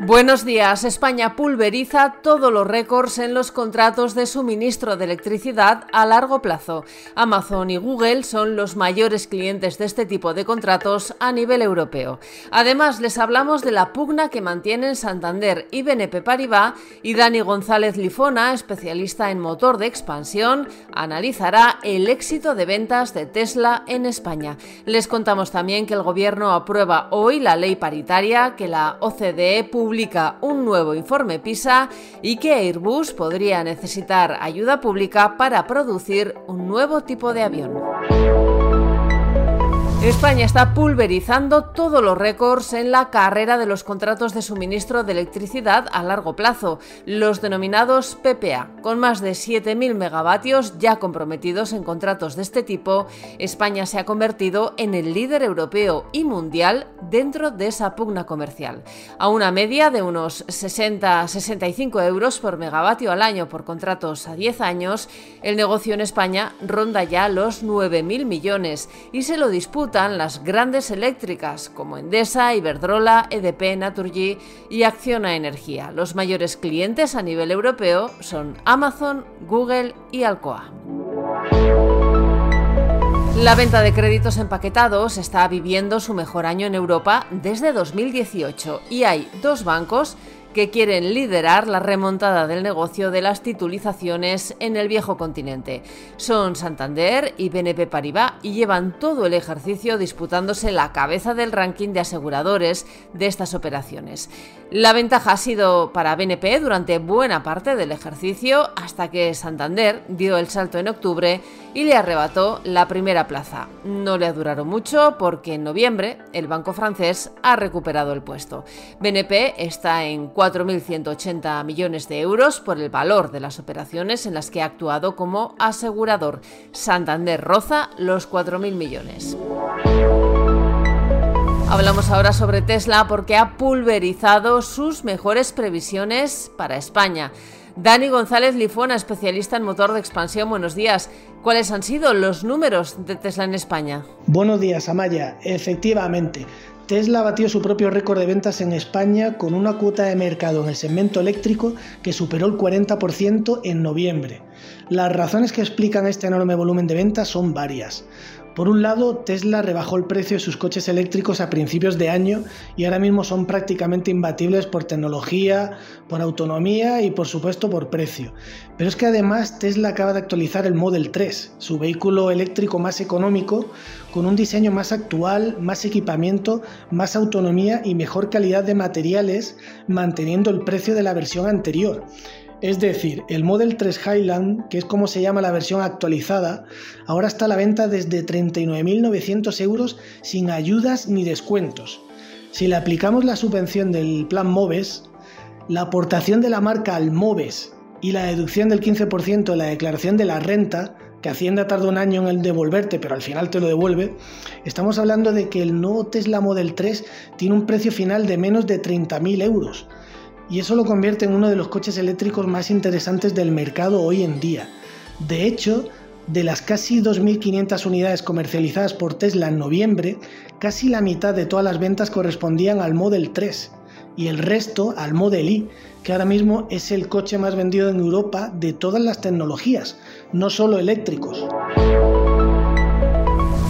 Buenos días. España pulveriza todos los récords en los contratos de suministro de electricidad a largo plazo. Amazon y Google son los mayores clientes de este tipo de contratos a nivel europeo. Además, les hablamos de la pugna que mantienen Santander y BNP Paribas y Dani González Lifona, especialista en motor de expansión, analizará el éxito de ventas de Tesla en España. Les contamos también que el gobierno aprueba hoy la ley paritaria que la OCDE publica un nuevo informe PISA y que Airbus podría necesitar ayuda pública para producir un nuevo tipo de avión. España está pulverizando todos los récords en la carrera de los contratos de suministro de electricidad a largo plazo, los denominados PPA. Con más de 7.000 megavatios ya comprometidos en contratos de este tipo, España se ha convertido en el líder europeo y mundial dentro de esa pugna comercial. A una media de unos 60-65 euros por megavatio al año por contratos a 10 años, el negocio en España ronda ya los 9.000 millones y se lo disputa las grandes eléctricas como Endesa, Iberdrola, EDP, Naturgy y Acciona Energía. Los mayores clientes a nivel europeo son Amazon, Google y Alcoa. La venta de créditos empaquetados está viviendo su mejor año en Europa desde 2018 y hay dos bancos que quieren liderar la remontada del negocio de las titulizaciones en el viejo continente. Son Santander y BNP Paribas y llevan todo el ejercicio disputándose la cabeza del ranking de aseguradores de estas operaciones. La ventaja ha sido para BNP durante buena parte del ejercicio hasta que Santander dio el salto en octubre y le arrebató la primera plaza. No le ha durado mucho porque en noviembre el banco francés ha recuperado el puesto. BNP está en 4.180 millones de euros por el valor de las operaciones en las que ha actuado como asegurador. Santander roza los 4.000 millones. Hablamos ahora sobre Tesla porque ha pulverizado sus mejores previsiones para España. Dani González Lifona, especialista en motor de expansión, buenos días. ¿Cuáles han sido los números de Tesla en España? Buenos días, Amaya. Efectivamente, Tesla batió su propio récord de ventas en España con una cuota de mercado en el segmento eléctrico que superó el 40% en noviembre. Las razones que explican este enorme volumen de ventas son varias. Por un lado, Tesla rebajó el precio de sus coches eléctricos a principios de año y ahora mismo son prácticamente imbatibles por tecnología, por autonomía y por supuesto por precio. Pero es que además Tesla acaba de actualizar el Model 3, su vehículo eléctrico más económico, con un diseño más actual, más equipamiento, más autonomía y mejor calidad de materiales, manteniendo el precio de la versión anterior. Es decir, el Model 3 Highland, que es como se llama la versión actualizada, ahora está a la venta desde 39.900 euros sin ayudas ni descuentos. Si le aplicamos la subvención del plan MOVES, la aportación de la marca al MOVES y la deducción del 15% de la declaración de la renta, que Hacienda tarda un año en el devolverte, pero al final te lo devuelve, estamos hablando de que el nuevo Tesla Model 3 tiene un precio final de menos de 30.000 euros y eso lo convierte en uno de los coches eléctricos más interesantes del mercado hoy en día. De hecho, de las casi 2.500 unidades comercializadas por Tesla en noviembre, casi la mitad de todas las ventas correspondían al Model 3 y el resto al Model Y, que ahora mismo es el coche más vendido en Europa de todas las tecnologías, no solo eléctricos.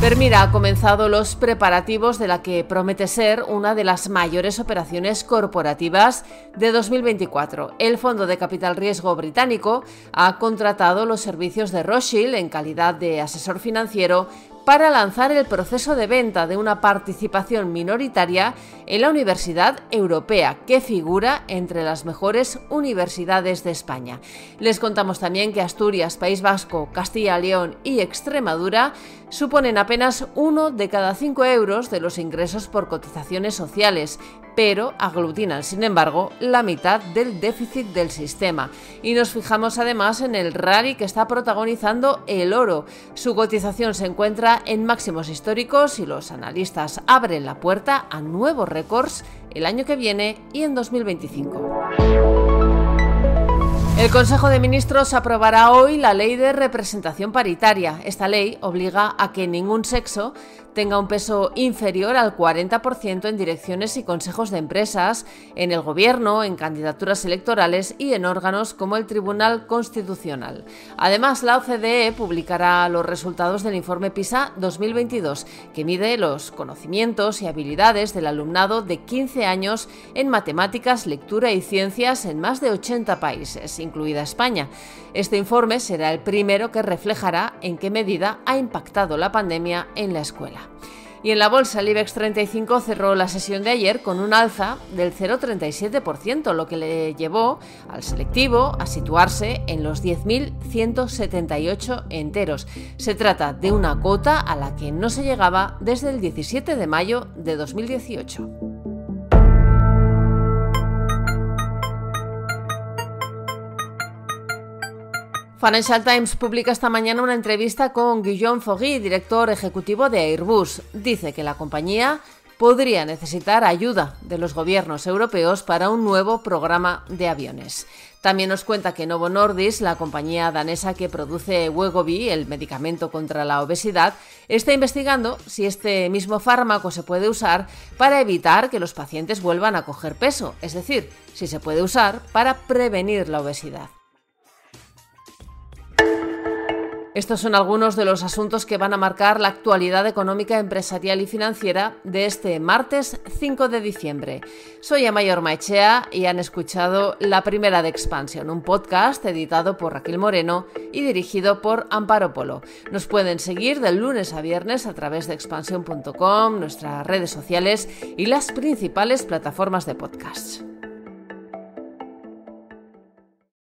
Permira ha comenzado los preparativos de la que promete ser una de las mayores operaciones corporativas de 2024. El Fondo de Capital Riesgo británico ha contratado los servicios de Rothschild en calidad de asesor financiero para lanzar el proceso de venta de una participación minoritaria en la Universidad Europea, que figura entre las mejores universidades de España. Les contamos también que Asturias, País Vasco, Castilla León y Extremadura suponen apenas uno de cada cinco euros de los ingresos por cotizaciones sociales, pero aglutinan, sin embargo, la mitad del déficit del sistema. Y nos fijamos además en el rally que está protagonizando el oro. Su cotización se encuentra en máximos históricos y los analistas abren la puerta a nuevos récords el año que viene y en 2025. El Consejo de Ministros aprobará hoy la ley de representación paritaria. Esta ley obliga a que ningún sexo tenga un peso inferior al 40% en direcciones y consejos de empresas, en el gobierno, en candidaturas electorales y en órganos como el Tribunal Constitucional. Además, la OCDE publicará los resultados del informe PISA 2022, que mide los conocimientos y habilidades del alumnado de 15 años en matemáticas, lectura y ciencias en más de 80 países, incluida España. Este informe será el primero que reflejará en qué medida ha impactado la pandemia en la escuela. Y en la bolsa, el IBEX 35 cerró la sesión de ayer con un alza del 0,37%, lo que le llevó al selectivo a situarse en los 10.178 enteros. Se trata de una cota a la que no se llegaba desde el 17 de mayo de 2018. Financial Times publica esta mañana una entrevista con Guillaume Fogui, director ejecutivo de Airbus. Dice que la compañía podría necesitar ayuda de los gobiernos europeos para un nuevo programa de aviones. También nos cuenta que Novo Nordisk, la compañía danesa que produce Wegovy, el medicamento contra la obesidad, está investigando si este mismo fármaco se puede usar para evitar que los pacientes vuelvan a coger peso, es decir, si se puede usar para prevenir la obesidad. Estos son algunos de los asuntos que van a marcar la actualidad económica, empresarial y financiera de este martes 5 de diciembre. Soy Amayor Maechea y han escuchado La Primera de Expansión, un podcast editado por Raquel Moreno y dirigido por Amparo Polo. Nos pueden seguir de lunes a viernes a través de expansión.com, nuestras redes sociales y las principales plataformas de podcasts.